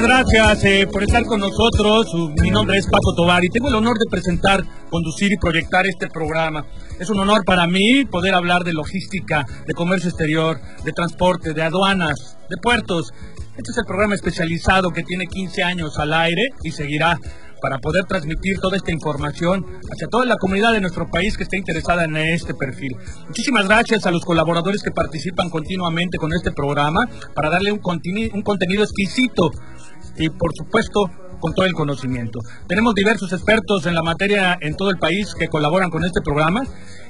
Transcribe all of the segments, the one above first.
Gracias eh, por estar con nosotros. Mi nombre es Paco Tobar y tengo el honor de presentar, conducir y proyectar este programa. Es un honor para mí poder hablar de logística, de comercio exterior, de transporte, de aduanas, de puertos. Este es el programa especializado que tiene 15 años al aire y seguirá para poder transmitir toda esta información hacia toda la comunidad de nuestro país que esté interesada en este perfil. Muchísimas gracias a los colaboradores que participan continuamente con este programa para darle un contenido exquisito y por supuesto con todo el conocimiento. Tenemos diversos expertos en la materia en todo el país que colaboran con este programa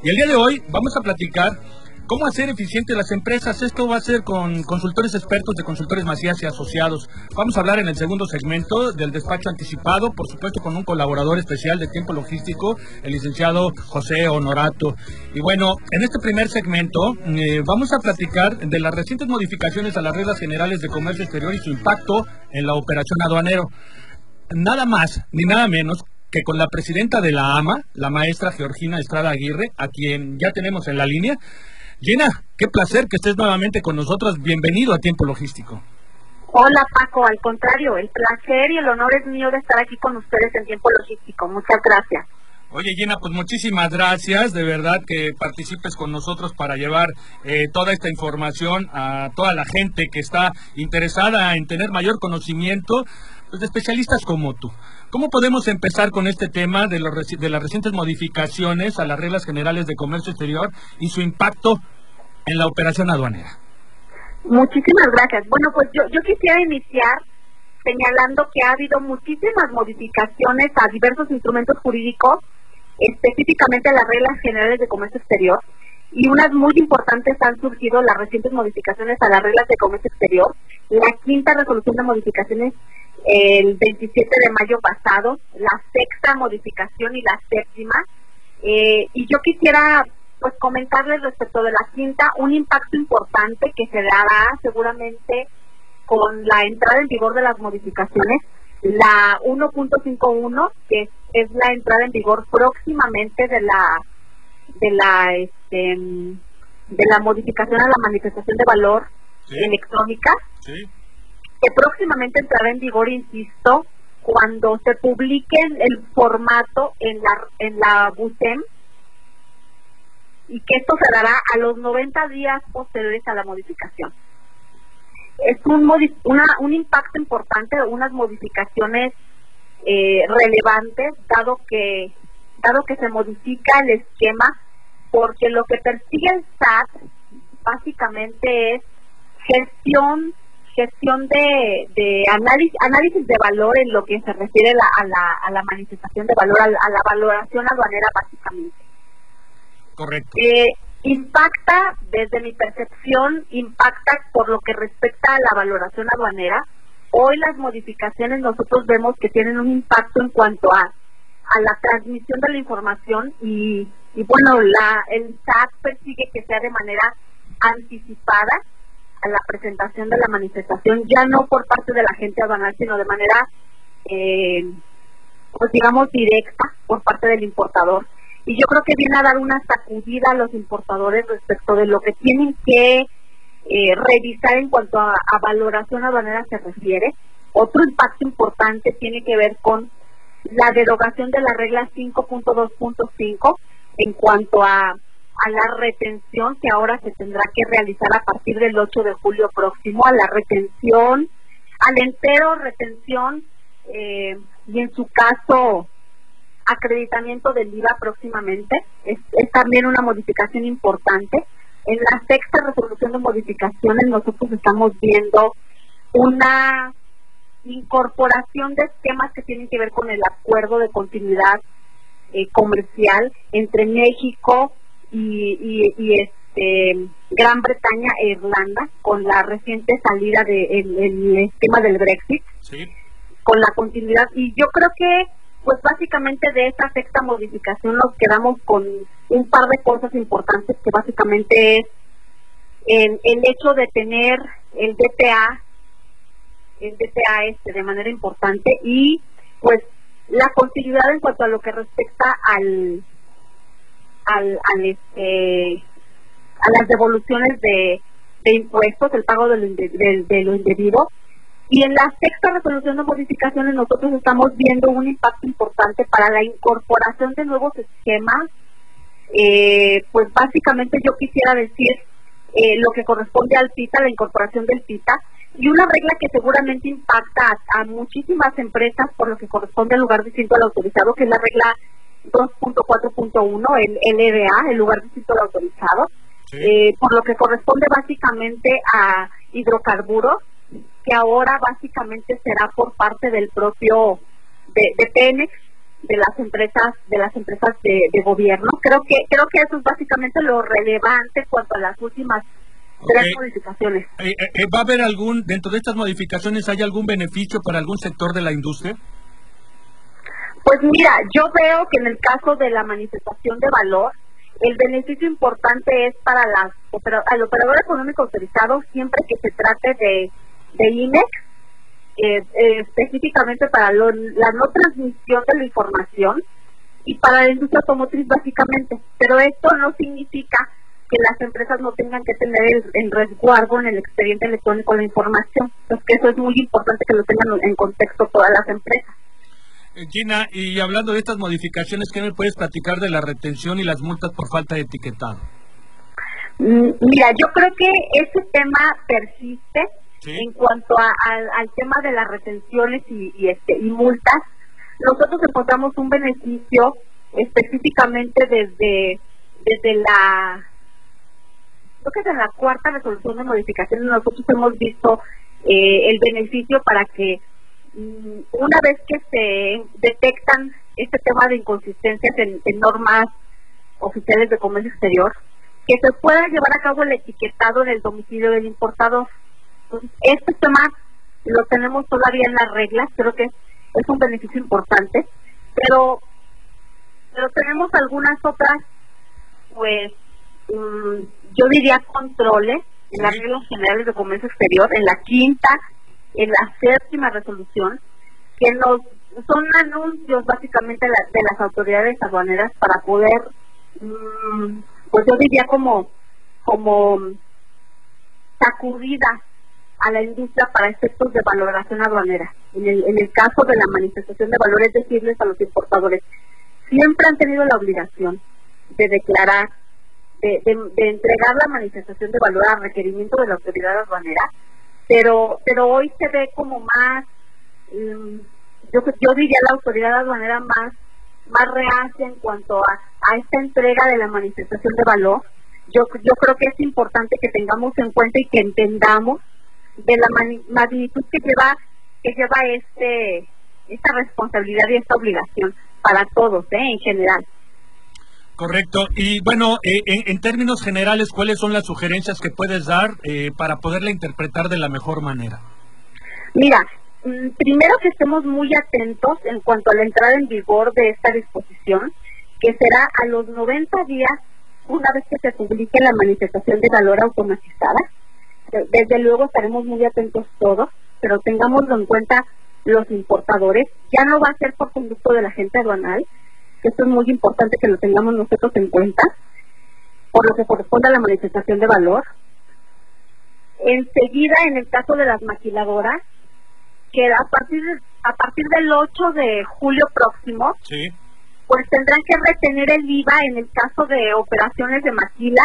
y el día de hoy vamos a platicar ¿Cómo hacer eficientes las empresas? Esto va a ser con consultores expertos de consultores Macías y asociados. Vamos a hablar en el segundo segmento del despacho anticipado, por supuesto con un colaborador especial de tiempo logístico, el licenciado José Honorato. Y bueno, en este primer segmento eh, vamos a platicar de las recientes modificaciones a las reglas generales de comercio exterior y su impacto en la operación aduanero. Nada más ni nada menos que con la presidenta de la AMA, la maestra Georgina Estrada Aguirre, a quien ya tenemos en la línea. Gina, qué placer que estés nuevamente con nosotros. Bienvenido a Tiempo Logístico. Hola Paco, al contrario, el placer y el honor es mío de estar aquí con ustedes en Tiempo Logístico. Muchas gracias. Oye Gina, pues muchísimas gracias, de verdad que participes con nosotros para llevar eh, toda esta información a toda la gente que está interesada en tener mayor conocimiento, pues de especialistas como tú. ¿Cómo podemos empezar con este tema de, los, de las recientes modificaciones a las reglas generales de comercio exterior y su impacto en la operación aduanera? Muchísimas gracias. Bueno, pues yo, yo quisiera iniciar señalando que ha habido muchísimas modificaciones a diversos instrumentos jurídicos, específicamente a las reglas generales de comercio exterior, y unas muy importantes han surgido las recientes modificaciones a las reglas de comercio exterior, la quinta resolución de modificaciones el 27 de mayo pasado, la sexta modificación y la séptima. Eh, y yo quisiera pues comentarles respecto de la quinta un impacto importante que se dará seguramente con la entrada en vigor de las modificaciones, la 1.51 que es la entrada en vigor próximamente de la de la este, de la modificación a la manifestación de valor electrónica. Sí que próximamente entrará en vigor, insisto, cuando se publique el formato en la, en la BUSEM y que esto se dará a los 90 días posteriores a la modificación. Es un, una, un impacto importante, unas modificaciones eh, relevantes, dado que, que se modifica el esquema, porque lo que persigue el SAT básicamente es gestión gestión de, de análisis, análisis de valor en lo que se refiere a, la, a la manifestación de valor, a la, valoración aduanera básicamente. Correcto. Eh, impacta, desde mi percepción, impacta por lo que respecta a la valoración aduanera. Hoy las modificaciones nosotros vemos que tienen un impacto en cuanto a, a la transmisión de la información y, y bueno, la, el SAT persigue que sea de manera anticipada a la presentación de la manifestación, ya no por parte de la gente aduanal, sino de manera, eh, pues digamos, directa por parte del importador. Y yo creo que viene a dar una sacudida a los importadores respecto de lo que tienen que eh, revisar en cuanto a, a valoración aduanera se refiere. Otro impacto importante tiene que ver con la derogación de la regla 5.2.5 en cuanto a a la retención que ahora se tendrá que realizar a partir del 8 de julio próximo, a la retención, al entero retención eh, y en su caso acreditamiento del IVA próximamente. Es, también una modificación importante. En la sexta resolución de modificaciones nosotros estamos viendo una incorporación de esquemas que tienen que ver con el acuerdo de continuidad eh, comercial entre México y, este Gran Bretaña e Irlanda con la reciente salida del esquema del Brexit. Con la continuidad. Y yo creo que pues básicamente de esta sexta modificación nos quedamos con un par de cosas importantes que básicamente es el, el hecho de tener el DTA DTA este de manera importante y pues la continuidad en cuanto a lo que respecta al al, al este a las devoluciones de, de impuestos, el pago de lo, de, lo indebido. Y en la sexta resolución de modificaciones nosotros estamos viendo un impacto importante para la incorporación de nuevos esquemas. Eh, pues básicamente yo quisiera decir eh, lo que corresponde al PITA, la incorporación del PITA, y una regla que seguramente impacta a, muchísimas empresas por lo que corresponde al lugar distinto al autorizado, que es la regla 2.4.1, el LDA, el lugar distinto al autorizado, eh, por lo que corresponde básicamente a hidrocarburos, que ahora básicamente será por parte del propio de, de Penex, de las empresas de las empresas de, gobierno. Creo que creo que eso es básicamente lo relevante cuanto a las últimas tres modificaciones. Eh, eh, ¿Va a haber algún dentro de estas modificaciones hay algún beneficio para algún sector de la industria? Pues mira, yo veo que en el caso de la manifestación de valor el beneficio importante es para las al operador económico autorizado siempre que se trate de, de INEX, eh, eh, específicamente para la no transmisión de la información y para la industria automotriz básicamente. Pero esto no significa que las empresas no tengan que tener el, resguardo en el expediente electrónico la información. Entonces que eso es muy importante que lo tengan en contexto todas las empresas. Eh, Gina, y hablando de estas modificaciones, ¿qué me puedes platicar de la retención y las multas por falta de etiquetado? Mm, mira, yo creo que ese tema persiste en cuanto al tema de las retenciones y, este, y multas. Nosotros encontramos un beneficio específicamente desde, desde la creo que desde la cuarta resolución de modificaciones nosotros hemos visto eh, el beneficio para que Mm, una vez que se detectan este tema de inconsistencias en, normas oficiales de comercio exterior, que se pueda llevar a cabo el etiquetado del domicilio del importador. este tema lo tenemos todavía en las reglas, creo que es un beneficio importante, pero pero tenemos algunas otras, pues, mm, yo diría controles en las reglas generales de comercio exterior, en la quinta en la séptima resolución, que son anuncios básicamente de las autoridades aduaneras para poder, mm, pues yo diría como, como sacudida a la industria para efectos de valoración aduanera. En el, en el caso de la manifestación de valores, decirles a los importadores, siempre han tenido la obligación de declarar, de, entregar la manifestación de valor a requerimiento de la autoridad aduanera pero pero hoy se ve como más mm, yo yo diría la autoridad aduanera más más reacia en cuanto a, a esta entrega de la manifestación de valor yo yo creo que es importante que tengamos en cuenta y que entendamos de la magnitud que lleva que lleva este esta responsabilidad y esta obligación para todos ¿eh? en general Correcto. Y bueno, eh, en, términos generales, ¿cuáles son las sugerencias que puedes dar eh, para poderla interpretar de la mejor manera? Mira, mm, primero que estemos muy atentos en cuanto a la entrada en vigor de esta disposición, que será a los 90 días una vez que se publique la manifestación de valor automatizada. Desde luego estaremos muy atentos todos, pero tengámoslo en cuenta los importadores. Ya no va a ser por conducto de la gente aduanal, esto es muy importante que lo tengamos nosotros en cuenta, por lo que corresponde a la manifestación de valor. Enseguida, en el caso de las maquiladoras, que a partir, a partir del 8 de julio próximo, pues tendrán que retener el IVA en el caso de operaciones de maquila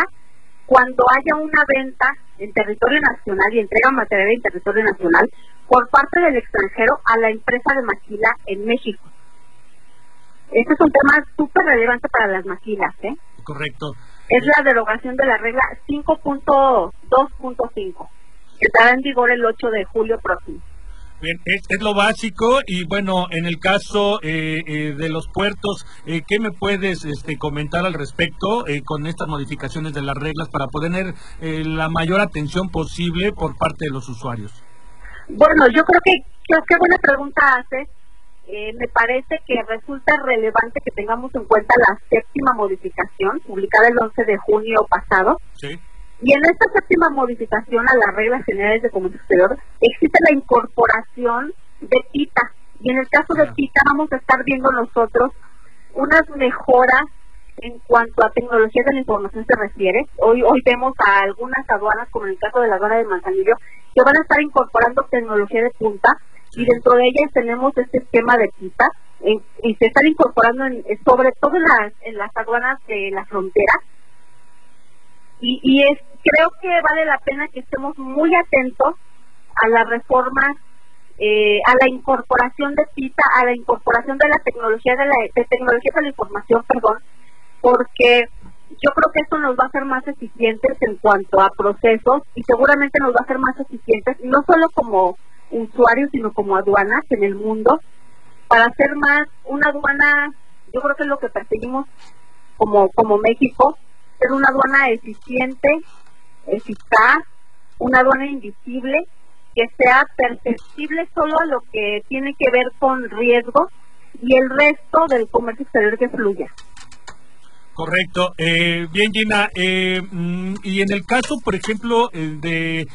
cuando haya una venta en territorio nacional y entrega material en territorio nacional por parte del extranjero a la empresa de maquila en México. Este es un tema súper relevante para las maquilas, ¿eh? Correcto. Es la derogación de la regla 5.2.5, que estará en vigor el 8 de julio próximo. Bien, es, lo básico y bueno, en el caso eh, eh, de los puertos, eh, ¿qué me puedes este, comentar al respecto con estas modificaciones de las reglas para poder tener la mayor atención posible por parte de los usuarios? Bueno, yo creo que qué buena pregunta haces. Me parece que resulta relevante que tengamos en cuenta la séptima modificación publicada el 11 de junio pasado. Sí y en esta séptima modificación a las reglas generales de comercio exterior existe la incorporación de PITA. Y en el caso de PITA vamos a estar viendo nosotros unas mejoras en cuanto a tecnología de la información se refiere. Hoy hoy vemos a algunas aduanas, como en el caso de la aduana de Manzanillo, que van a estar incorporando tecnología de punta y dentro de ellas tenemos este esquema de PITA y se están incorporando sobre todo en las, en las aduanas de la frontera. Y, y es creo que vale la pena que estemos muy atentos a las reformas, eh, a la incorporación de PITA, a la incorporación de la tecnología de la tecnología de la información, perdón, porque yo creo que esto nos va a hacer más eficientes en cuanto a procesos y seguramente nos va a hacer más eficientes no solo como usuarios sino como aduanas en el mundo para hacer más una aduana yo creo que es lo que perseguimos como como México ser una aduana eficiente eficaz, una aduana invisible, que sea perceptible solo lo que tiene que ver con riesgo y el resto del comercio exterior que fluya. Correcto. Eh, bien, Gina. Eh, mm, y en el caso, por ejemplo, eh, de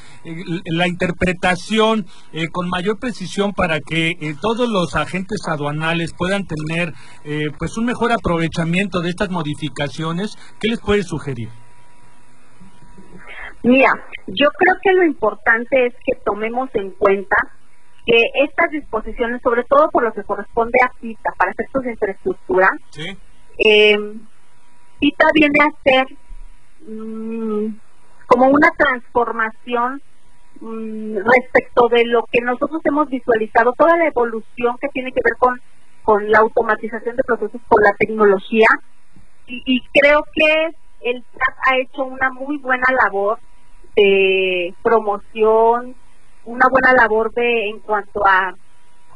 la interpretación con mayor precisión para que todos los agentes aduanales puedan tener pues un mejor aprovechamiento de estas modificaciones, ¿qué les puede sugerir? Mira, yo creo que lo importante es que tomemos en cuenta que estas disposiciones, sobre todo por lo que corresponde a PITA para efectos de infraestructura, eh, PITA viene a ser mm, como una transformación mm, respecto de lo que nosotros hemos visualizado, toda la evolución que tiene que ver con, con la automatización de procesos, con la tecnología, y, creo que el SAT ha hecho una muy buena labor de promoción, una buena labor de en cuanto a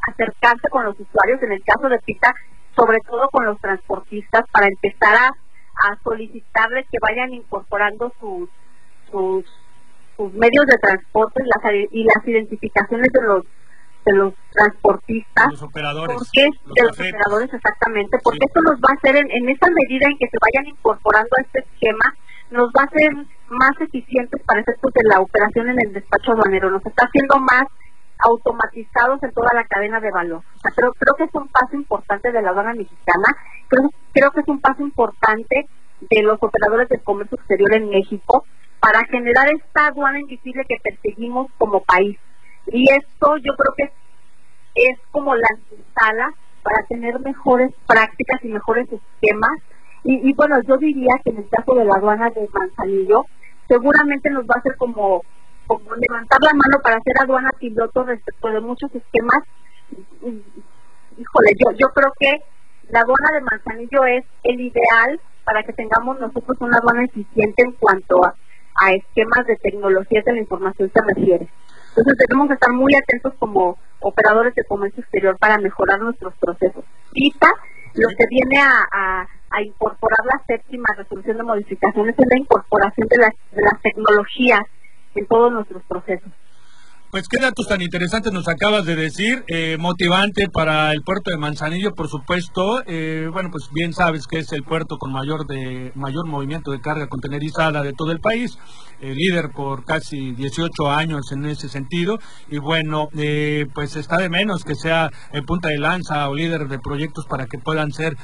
acercarse con los usuarios, en el caso de Pita, sobre todo con los transportistas, para empezar a, solicitarles que vayan incorporando sus, sus, medios de transporte y las identificaciones de los de los transportistas, los operadores, porque, de los operadores exactamente, porque esto nos va a hacer en, en esa medida en que se vayan incorporando a este esquema, nos va a hacer más eficientes para efectos de la operación en el despacho aduanero, nos está haciendo más automatizados en toda la cadena de valor. Creo, que es un paso importante de la aduana mexicana, creo, que es un paso importante de los operadores del comercio exterior en México para generar esta aduana invisible que perseguimos como país. Y esto yo creo que es, como la sala para tener mejores prácticas y mejores esquemas y, bueno, yo diría que en el caso de la aduana de Manzanillo, seguramente nos va a hacer como, como levantar la mano para hacer aduana piloto respecto de muchos esquemas. Híjole, yo, yo creo que la aduana de Manzanillo es el ideal para que tengamos nosotros una aduana eficiente en cuanto a, esquemas de tecnología de la información se refiere. Entonces debemos estar muy atentos como operadores de comercio exterior para mejorar nuestros procesos. Quizá lo que viene a incorporar la séptima resolución de modificaciones es la incorporación de las tecnologías en todos nuestros procesos. Pues qué datos tan interesantes nos acabas de decir, eh, motivante para el puerto de Manzanillo, por supuesto. Eh, bueno, pues bien sabes que es el puerto con mayor de mayor movimiento de carga contenerizada de todo el país, eh, líder por casi 18 años en ese sentido. Y bueno, pues está de menos que sea punta de lanza o líder de proyectos para que puedan ser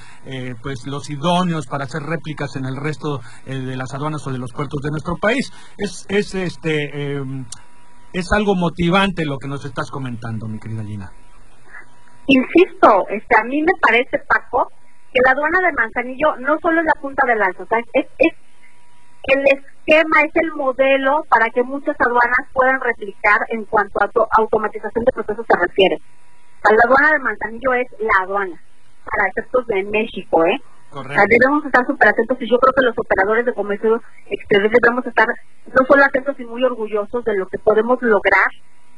pues los idóneos para hacer réplicas en el resto de las aduanas o de los puertos de nuestro país. Es, es este em, es algo motivante lo que nos estás comentando, mi querida Gina. Insisto, este, a mí me parece, Paco, que la aduana de Manzanillo no solo es la punta del lanza, o sea, es, el esquema, es el modelo para que muchas aduanas puedan replicar en cuanto a automatización de procesos se refiere. la aduana de Manzanillo es la aduana, para efectos de México, ¿eh? Debemos estar súper atentos y yo creo que los operadores de comercio exterior debemos estar no solo atentos y muy orgullosos de lo que podemos lograr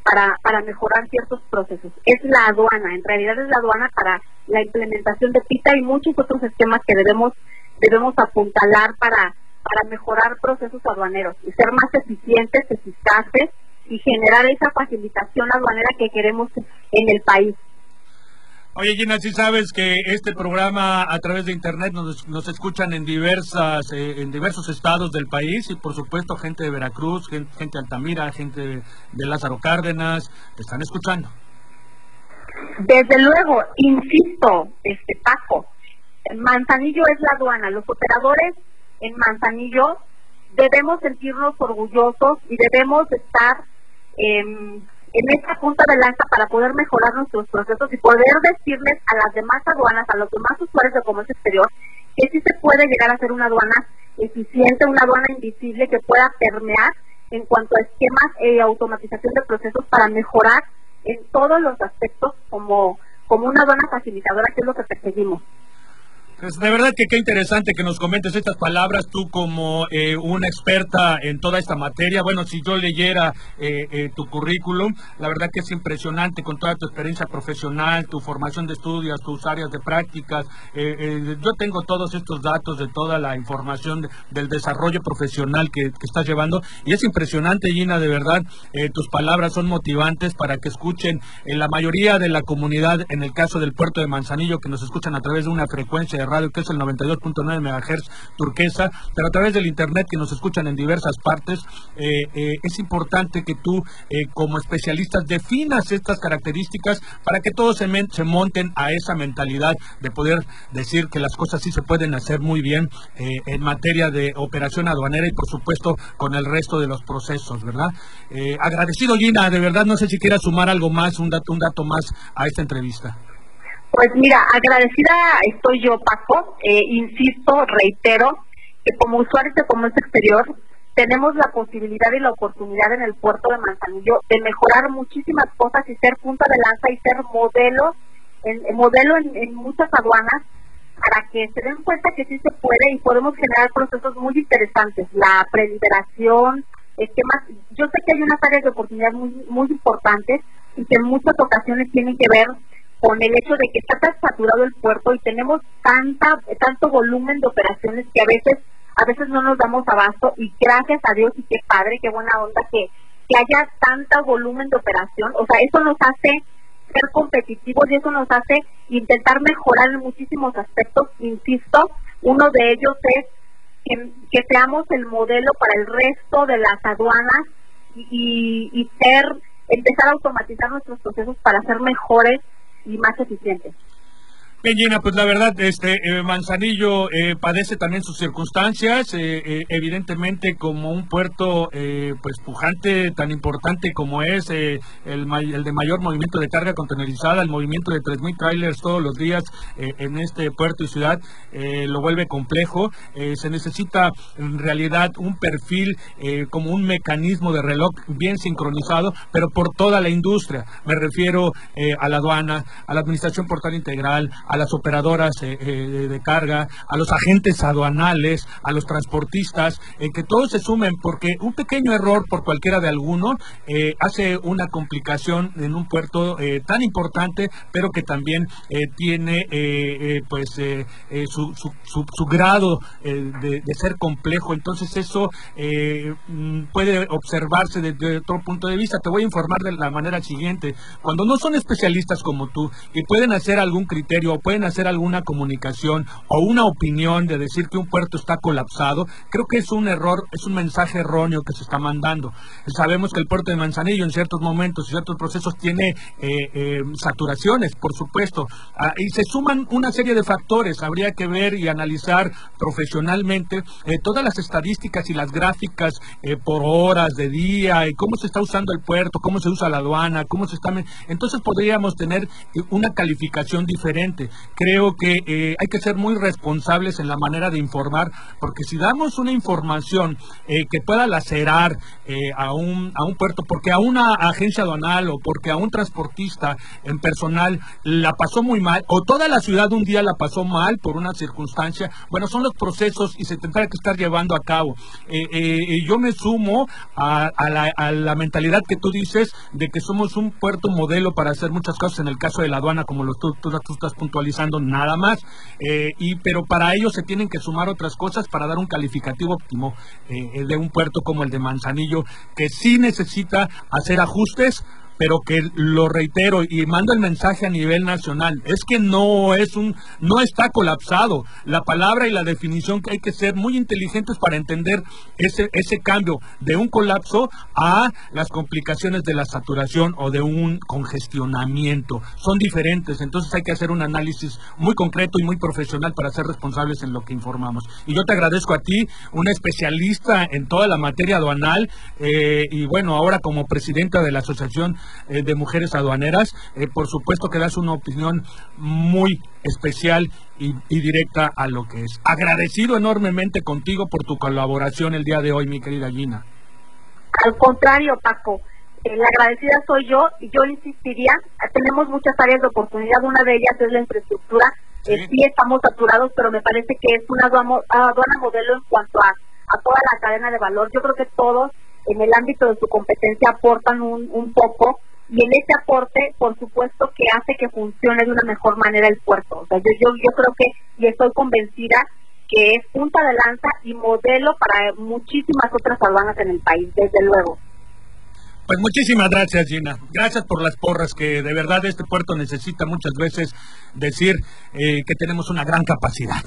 para, para mejorar ciertos procesos. Es la aduana, en realidad es la aduana para la implementación de PITA y muchos otros esquemas que debemos, debemos apuntalar para, para mejorar procesos aduaneros y ser más eficientes, eficaces y generar esa facilitación aduanera que queremos en el país. Oye, Gina, si sabes que este programa a través de internet nos, escuchan en diversas eh, en diversos estados del país y por supuesto gente de Veracruz, gente, de Altamira, gente de, Lázaro Cárdenas, te están escuchando. Desde luego, insisto, este Paco, Manzanillo es la aduana, los operadores en Manzanillo debemos sentirnos orgullosos y debemos estar eh, en esta punta de lanza para poder mejorar nuestros procesos y poder decirles a las demás aduanas, a los demás usuarios de comercio exterior, que sí se puede llegar a ser una aduana eficiente, una aduana invisible que pueda permear en cuanto a esquemas y automatización de procesos para mejorar en todos los aspectos como, como una aduana facilitadora, que es lo que perseguimos. Pues de verdad que qué interesante que nos comentes estas palabras, tú como eh, una experta en toda esta materia. Bueno, si yo leyera eh, eh, tu currículum, la verdad que es impresionante con toda tu experiencia profesional, tu formación de estudios, tus áreas de prácticas. yo tengo todos estos datos de toda la información del desarrollo profesional que, que, estás llevando y es impresionante, Gina, de verdad. tus palabras son motivantes para que escuchen en la mayoría de la comunidad, en el caso del puerto de Manzanillo, que nos escuchan a través de una frecuencia de radio que es el 92.9 MHz turquesa, pero a través del internet que nos escuchan en diversas partes, eh, eh, es importante que tú eh, como especialistas definas estas características para que todos se, monten a esa mentalidad de poder decir que las cosas sí se pueden hacer muy bien en materia de operación aduanera y por supuesto con el resto de los procesos, ¿verdad? agradecido Gina, de verdad no sé si quieras sumar algo más, un dato, un dato más a esta entrevista. Pues mira, agradecida estoy yo, Paco. Eh, insisto, reitero, que como usuarios de comercio exterior tenemos la posibilidad y la oportunidad en el puerto de Manzanillo de mejorar muchísimas cosas y ser punta de lanza y ser modelo en, modelo en, muchas aduanas para que se den cuenta que sí se puede y podemos generar procesos muy interesantes. La preliberación, esquemas. Yo sé que hay unas áreas de oportunidad muy, muy importantes y que en muchas ocasiones tienen que ver con el hecho de que está tan saturado el puerto y tenemos tanta tanto volumen de operaciones que a veces a veces no nos damos abasto y gracias a Dios y qué padre, qué buena onda que, que haya tanto volumen de operación, o sea, eso nos hace ser competitivos y eso nos hace intentar mejorar en muchísimos aspectos, insisto, uno de ellos es que, que seamos el modelo para el resto de las aduanas y, y ser, empezar a automatizar nuestros procesos para ser mejores y más eficientes. Bien, Gina, pues la verdad, este eh, Manzanillo eh, padece también sus circunstancias, eh, evidentemente como un puerto pues pujante, tan importante como es el, de mayor movimiento de carga contenerizada, el movimiento de 3.000 trailers todos los días en este puerto y ciudad, lo vuelve complejo. se necesita en realidad un perfil como un mecanismo de reloj bien sincronizado, pero por toda la industria. Me refiero a la aduana, a la administración portal integral, las operadoras eh, eh, de carga, a los agentes aduanales, a los transportistas, en que todos se sumen, porque un pequeño error por cualquiera de alguno eh, hace una complicación en un puerto tan importante, pero que también tiene pues su, grado de, de, ser complejo. Entonces eso mm, puede observarse desde otro punto de vista. Te voy a informar de la manera siguiente. Cuando no son especialistas como tú y pueden hacer algún criterio pueden hacer alguna comunicación o una opinión de decir que un puerto está colapsado, creo que es un error, es un mensaje erróneo que se está mandando. Sabemos que el puerto de Manzanillo en ciertos momentos y ciertos procesos tiene eh, eh, saturaciones, por supuesto, ah, y se suman una serie de factores. Habría que ver y analizar profesionalmente eh, todas las estadísticas y las gráficas por horas de día y cómo se está usando el puerto, cómo se usa la aduana, cómo se está... Entonces podríamos tener una calificación diferente Creo que eh, hay que ser muy responsables en la manera de informar, porque si damos una información eh, que pueda lacerar eh, a, un, a un puerto, porque a una agencia aduanal o porque a un transportista en personal la pasó muy mal, o toda la ciudad un día la pasó mal por una circunstancia, bueno, son los procesos y se tendrá que estar llevando a cabo. yo me sumo a, la, mentalidad que tú dices de que somos un puerto modelo para hacer muchas cosas en el caso de la aduana, como lo tú, tú, estás puntualizando, nada más. Eh, y Pero para ello se tienen que sumar otras cosas para dar un calificativo óptimo eh, de un puerto como el de Manzanillo, que sí necesita hacer ajustes pero que lo reitero y mando el mensaje a nivel nacional, es que no es un no está colapsado. La palabra y la definición que hay que ser muy inteligentes para entender ese ese cambio de un colapso a las complicaciones de la saturación o de un congestionamiento. Son diferentes, entonces hay que hacer un análisis muy concreto y muy profesional para ser responsables en lo que informamos. Y yo te agradezco a ti, una especialista en toda la materia aduanal eh, y bueno, ahora como presidenta de la Asociación eh, de mujeres aduaneras. Eh, por supuesto que das una opinión muy especial y, directa a lo que es. Agradecido enormemente contigo por tu colaboración el día de hoy, mi querida Gina. Al contrario, Paco. Eh, la agradecida soy yo y yo insistiría, tenemos muchas áreas de oportunidad, una de ellas es la infraestructura, sí, estamos saturados, pero me parece que es una aduana, modelo en cuanto a, a toda la cadena de valor. Yo creo que todos en el ámbito de su competencia aportan un, un poco y en ese aporte, por supuesto, que hace que funcione de una mejor manera el puerto. O sea, yo, creo que, y estoy convencida, que es punta de lanza y modelo para muchísimas otras aduanas en el país, desde luego. Pues muchísimas gracias, Gina. Gracias por las porras que de verdad este puerto necesita muchas veces decir eh, que tenemos una gran capacidad.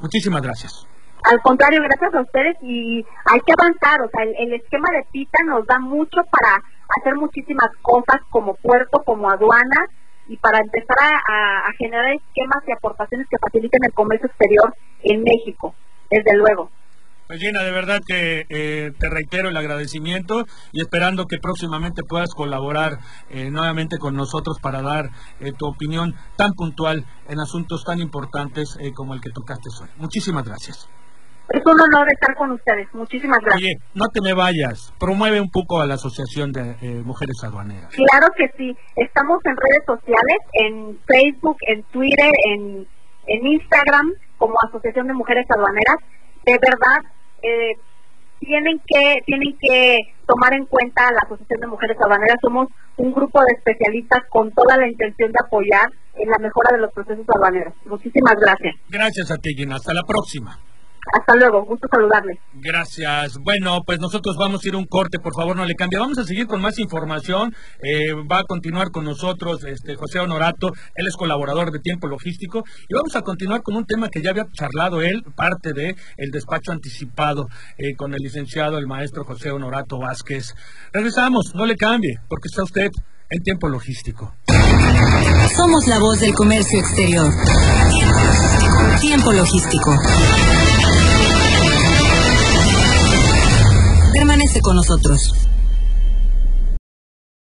Muchísimas gracias. Al contrario, gracias a ustedes y hay que avanzar. O sea, el, esquema de PITA nos da mucho para hacer muchísimas cosas como puerto, como aduana y para empezar a, generar esquemas y aportaciones que faciliten el comercio exterior en México, desde luego. Pues Gina, de verdad que eh, te reitero el agradecimiento y esperando que próximamente puedas colaborar eh, nuevamente con nosotros para dar eh, tu opinión tan puntual en asuntos tan importantes como el que tocaste hoy. Muchísimas gracias. Es un honor estar con ustedes. Muchísimas gracias. Oye, no te me vayas. Promueve un poco a la Asociación de eh, Mujeres Aduaneras. Claro que sí. Estamos en redes sociales, en Facebook, en Twitter, en, en Instagram, como Asociación de Mujeres Aduaneras. De verdad, eh, tienen que tienen que tomar en cuenta la Asociación de Mujeres Aduaneras. Somos un grupo de especialistas con toda la intención de apoyar en la mejora de los procesos aduaneros. Muchísimas gracias. Gracias a ti, Gina. Hasta la próxima. Hasta luego, gusto saludarle. Gracias. Bueno, pues nosotros vamos a ir un corte, por favor, no le cambie. Vamos a seguir con más información. Eh, va a continuar con nosotros este José Honorato, él es colaborador de Tiempo Logístico, y vamos a continuar con un tema que ya había charlado él, parte de el despacho anticipado eh, con el licenciado, el maestro José Honorato Vázquez. Regresamos, no le cambie, porque está usted en Tiempo Logístico. Somos la voz del comercio exterior. Tiempo logístico. Permanece con nosotros.